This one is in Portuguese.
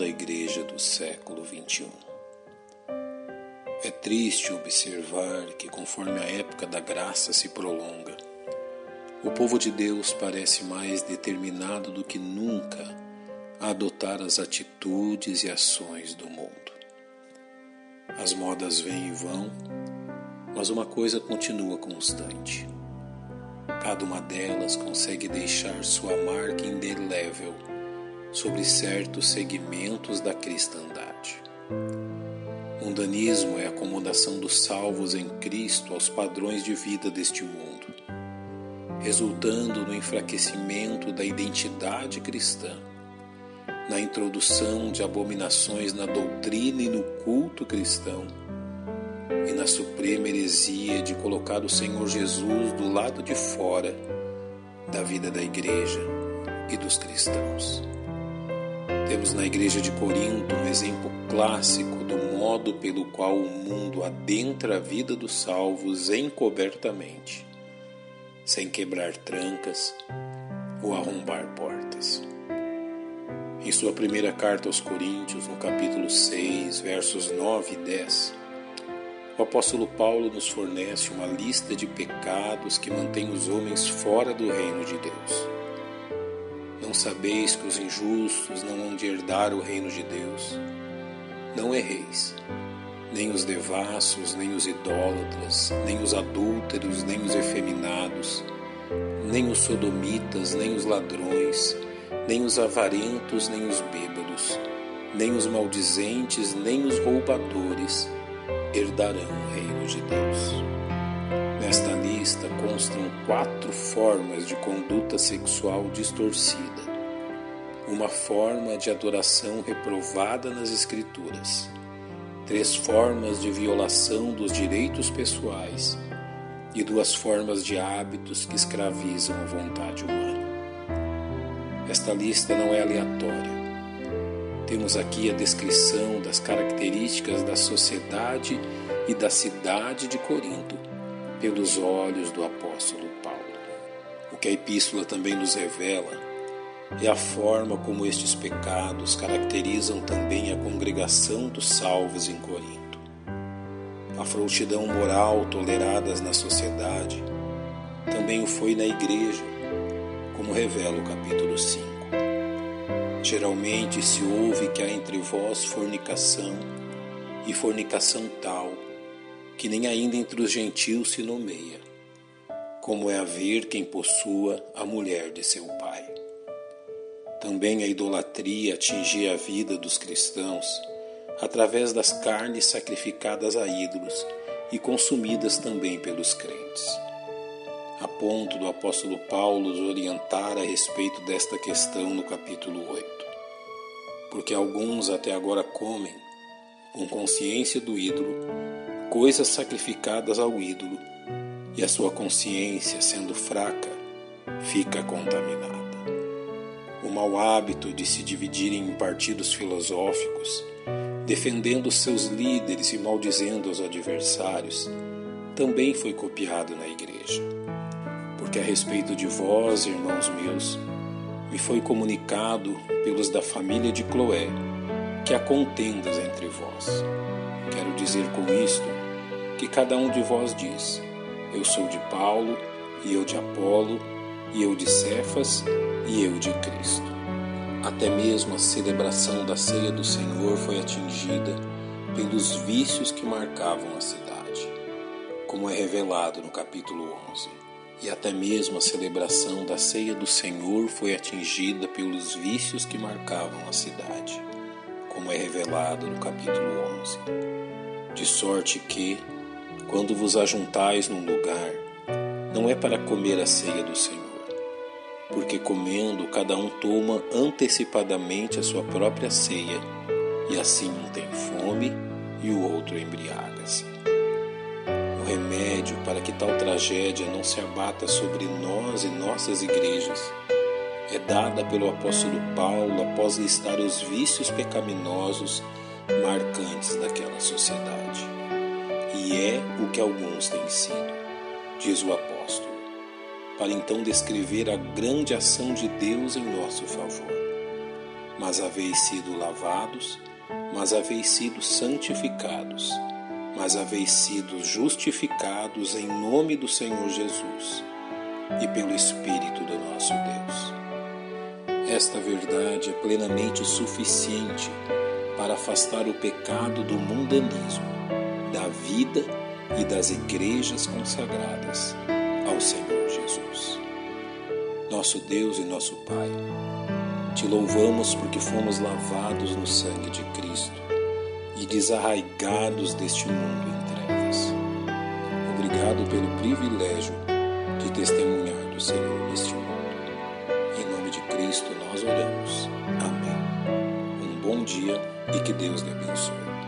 da Igreja do século XXI. É triste observar que, conforme a época da graça se prolonga, o povo de Deus parece mais determinado do que nunca a adotar as atitudes e ações do mundo. As modas vêm e vão, mas uma coisa continua constante. Cada uma delas consegue deixar sua marca indelével sobre certos segmentos da cristandade. Mundanismo é a acomodação dos salvos em Cristo aos padrões de vida deste mundo, resultando no enfraquecimento da identidade cristã, na introdução de abominações na doutrina e no culto cristão, e na suprema heresia de colocar o Senhor Jesus do lado de fora da vida da igreja e dos cristãos. Temos na igreja de Corinto um exemplo clássico do modo pelo qual o mundo adentra a vida dos salvos encobertamente, sem quebrar trancas ou arrombar portas. Em sua primeira carta aos Coríntios, no capítulo 6, versos 9 e 10, o apóstolo Paulo nos fornece uma lista de pecados que mantém os homens fora do reino de Deus. Não sabeis que os injustos não hão de herdar o reino de Deus? Não erreis, nem os devassos, nem os idólatras, nem os adúlteros, nem os efeminados, nem os sodomitas, nem os ladrões, nem os avarentos, nem os bêbados, nem os maldizentes, nem os roubadores herdarão o reino de Deus. Lista constam quatro formas de conduta sexual distorcida, uma forma de adoração reprovada nas Escrituras, três formas de violação dos direitos pessoais e duas formas de hábitos que escravizam a vontade humana. Esta lista não é aleatória. Temos aqui a descrição das características da sociedade e da cidade de Corinto pelos olhos do apóstolo Paulo. O que a epístola também nos revela é a forma como estes pecados caracterizam também a congregação dos salvos em Corinto. A frouxidão moral toleradas na sociedade também o foi na igreja, como revela o capítulo 5. Geralmente se ouve que há entre vós fornicação, e fornicação tal que nem ainda entre os gentios se nomeia, como é haver quem possua a mulher de seu pai. Também a idolatria atingia a vida dos cristãos através das carnes sacrificadas a ídolos e consumidas também pelos crentes. A ponto do apóstolo Paulo nos orientar a respeito desta questão no capítulo 8. Porque alguns até agora comem, com consciência do ídolo, coisas sacrificadas ao ídolo, e a sua consciência, sendo fraca, fica contaminada. O mau hábito de se dividirem em partidos filosóficos, defendendo seus líderes e maldizendo os adversários, também foi copiado na igreja. Porque a respeito de vós, irmãos meus, me foi comunicado pelos da família de Cloé que há contendas entre vós. Quero dizer com isto que cada um de vós diz: Eu sou de Paulo, e eu de Apolo, e eu de Cefas, e eu de Cristo. Até mesmo a celebração da ceia do Senhor foi atingida pelos vícios que marcavam a cidade, como é revelado no capítulo 11. E até mesmo a celebração da ceia do Senhor foi atingida pelos vícios que marcavam a cidade, como é revelado no capítulo 11. De sorte que, quando vos ajuntais num lugar, não é para comer a ceia do Senhor, porque comendo cada um toma antecipadamente a sua própria ceia, e assim um tem fome e o outro embriaga-se. O remédio para que tal tragédia não se abata sobre nós e nossas igrejas é dada pelo apóstolo Paulo após listar os vícios pecaminosos marcantes daquela sociedade e é o que alguns têm sido, diz o apóstolo, para então descrever a grande ação de Deus em nosso favor. mas haveis sido lavados, mas haveis sido santificados, mas haveis sido justificados em nome do Senhor Jesus e pelo Espírito do nosso Deus. Esta verdade é plenamente suficiente para afastar o pecado do mundanismo, da vida e das igrejas consagradas ao Senhor Jesus. Nosso Deus e nosso Pai, te louvamos porque fomos lavados no sangue de Cristo e desarraigados deste mundo em trevas. Obrigado pelo privilégio de testemunhar do Senhor neste nós oramos. Amém. Um bom dia e que Deus lhe abençoe.